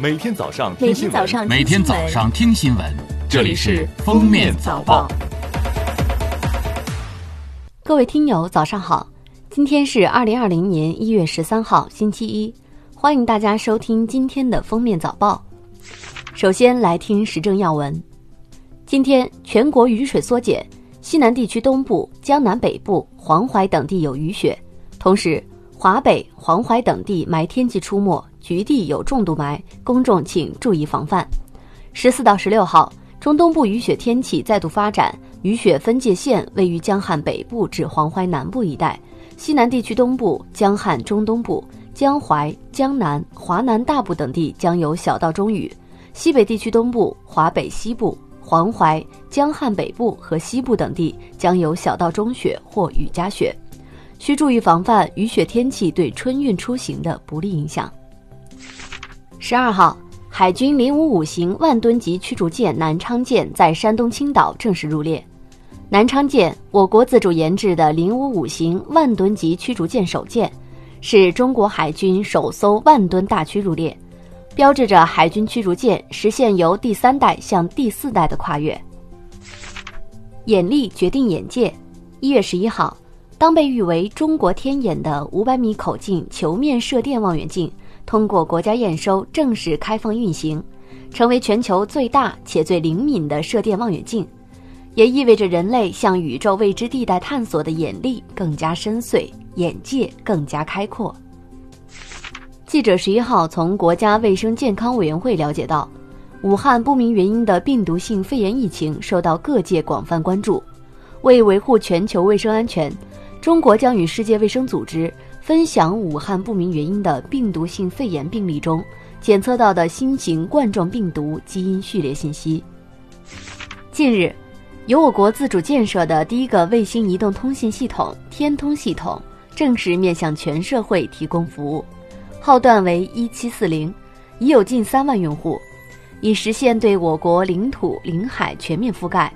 每天早上听新闻，每天早上听新闻，这里是《封面早报》。各位听友，早上好！今天是二零二零年一月十三号，星期一，欢迎大家收听今天的《封面早报》。首先来听时政要闻。今天全国雨水缩减，西南地区东部、江南北部、黄淮等地有雨雪，同时华北、黄淮等地霾天气出没。局地有重度霾，公众请注意防范。十四到十六号，中东部雨雪天气再度发展，雨雪分界线位于江汉北部至黄淮南部一带，西南地区东部、江汉中东部、江淮、江南、华南大部等地将有小到中雨；西北地区东部、华北西部、黄淮、江汉北部和西部等地将有小到中雪或雨夹雪，需注意防范雨雪天气对春运出行的不利影响。十二号，海军零五五型万吨级驱逐舰南昌舰在山东青岛正式入列。南昌舰，我国自主研制的零五五型万吨级驱逐舰首舰，是中国海军首艘万吨大驱入列，标志着海军驱逐舰实现由第三代向第四代的跨越。眼力决定眼界。一月十一号，当被誉为中国天眼的五百米口径球面射电望远镜。通过国家验收，正式开放运行，成为全球最大且最灵敏的射电望远镜，也意味着人类向宇宙未知地带探索的眼力更加深邃，眼界更加开阔。记者十一号从国家卫生健康委员会了解到，武汉不明原因的病毒性肺炎疫情受到各界广泛关注，为维护全球卫生安全，中国将与世界卫生组织。分享武汉不明原因的病毒性肺炎病例中检测到的新型冠状病毒基因序列信息。近日，由我国自主建设的第一个卫星移动通信系统“天通”系统正式面向全社会提供服务，号段为一七四零，已有近三万用户，已实现对我国领土领海全面覆盖。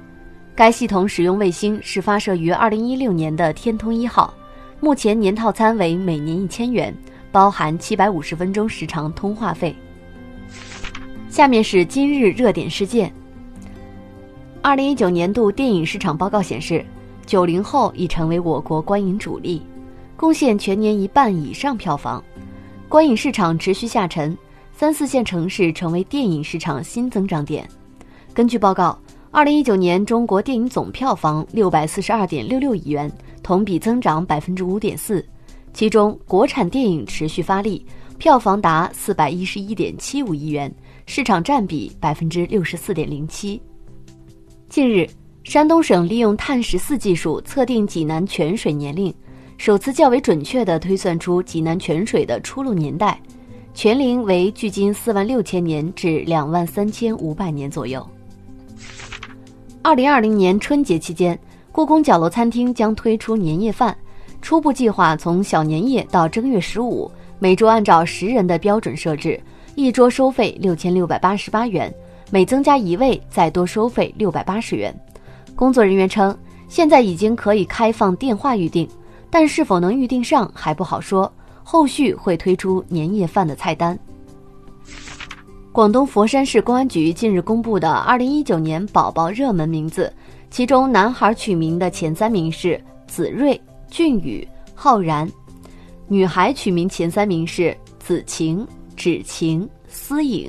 该系统使用卫星是发射于二零一六年的“天通一号”。目前年套餐为每年一千元，包含七百五十分钟时长通话费。下面是今日热点事件。二零一九年度电影市场报告显示，九零后已成为我国观影主力，贡献全年一半以上票房。观影市场持续下沉，三四线城市成为电影市场新增长点。根据报告，二零一九年中国电影总票房六百四十二点六六亿元。同比增长百分之五点四，其中国产电影持续发力，票房达四百一十一点七五亿元，市场占比百分之六十四点零七。近日，山东省利用碳十四技术测定济南泉水年龄，首次较为准确地推算出济南泉水的出露年代，泉龄为距今四万六千年至两万三千五百年左右。二零二零年春节期间。故宫角楼餐厅将推出年夜饭，初步计划从小年夜到正月十五，每桌按照十人的标准设置，一桌收费六千六百八十八元，每增加一位再多收费六百八十元。工作人员称，现在已经可以开放电话预订，但是否能预订上还不好说，后续会推出年夜饭的菜单。广东佛山市公安局近日公布的二零一九年宝宝热门名字。其中，男孩取名的前三名是子睿、俊宇、浩然；女孩取名前三名是子晴、芷晴、思颖。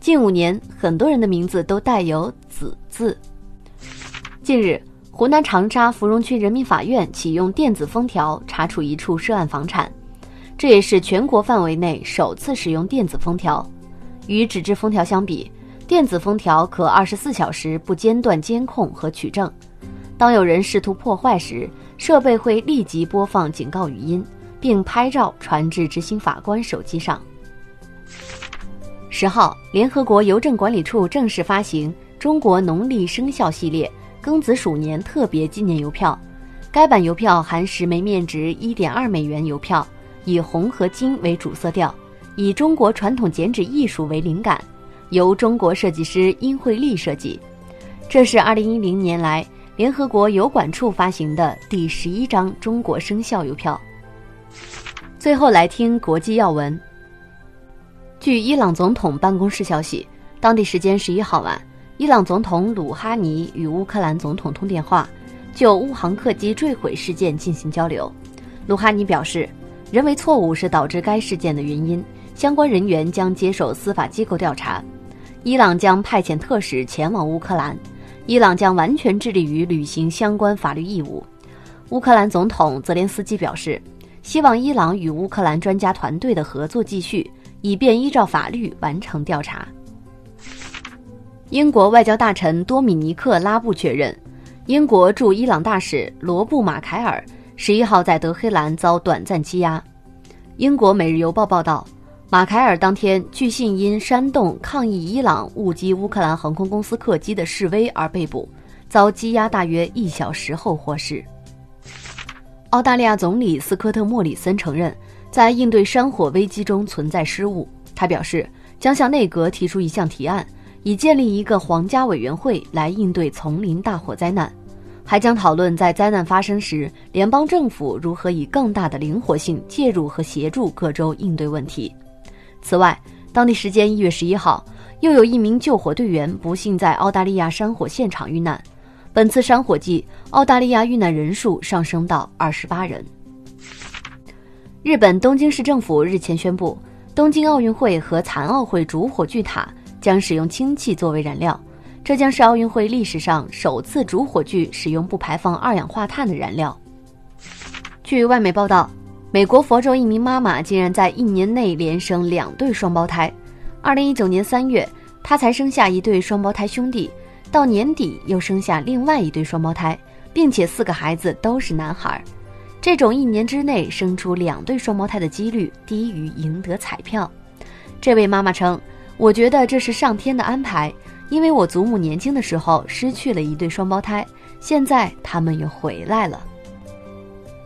近五年，很多人的名字都带有“子”字。近日，湖南长沙芙蓉区人民法院启用电子封条查处一处涉案房产，这也是全国范围内首次使用电子封条。与纸质封条相比，电子封条可二十四小时不间断监控和取证，当有人试图破坏时，设备会立即播放警告语音，并拍照传至执行法官手机上。十号，联合国邮政管理处正式发行中国农历生肖系列庚子鼠年特别纪念邮票，该版邮票含十枚面值一点二美元邮票，以红和金为主色调，以中国传统剪纸艺术为灵感。由中国设计师殷惠丽设计，这是二零一零年来联合国邮管处发行的第十一张中国生肖邮票。最后来听国际要闻。据伊朗总统办公室消息，当地时间十一号晚，伊朗总统鲁哈尼与乌克兰总统通电话，就乌航客机坠毁事件进行交流。鲁哈尼表示，人为错误是导致该事件的原因，相关人员将接受司法机构调查。伊朗将派遣特使前往乌克兰，伊朗将完全致力于履行相关法律义务。乌克兰总统泽连斯基表示，希望伊朗与乌克兰专家团队的合作继续，以便依照法律完成调查。英国外交大臣多米尼克·拉布确认，英国驻伊朗大使罗布·马凯尔十一号在德黑兰遭短暂羁押。英国《每日邮报》报道，马凯尔当天据信因煽动抗议伊朗误击乌克兰航空公司客机的示威而被捕，遭羁押大约一小时后获释。澳大利亚总理斯科特·莫里森承认，在应对山火危机中存在失误。他表示，将向内阁提出一项提案，以建立一个皇家委员会来应对丛林大火灾难，还将讨论在灾难发生时，联邦政府如何以更大的灵活性介入和协助各州应对问题。此外，当地时间一月十一号，又有一名救火队员不幸在澳大利亚山火现场遇难。本次山火季，澳大利亚遇难人数上升到二十八人。日本东京市政府日前宣布，东京奥运会和残奥会主火炬塔将使用氢气作为燃料，这将是奥运会历史上首次主火炬使用不排放二氧化碳的燃料。据外媒报道，美国佛州一名妈妈竟然在一年内连生两对双胞胎。二零一九年三月，她才生下一对双胞胎兄弟。到年底又生下另外一对双胞胎，并且四个孩子都是男孩。这种一年之内生出两对双胞胎的几率低于赢得彩票。这位妈妈称：“我觉得这是上天的安排，因为我祖母年轻的时候失去了一对双胞胎，现在他们又回来了。”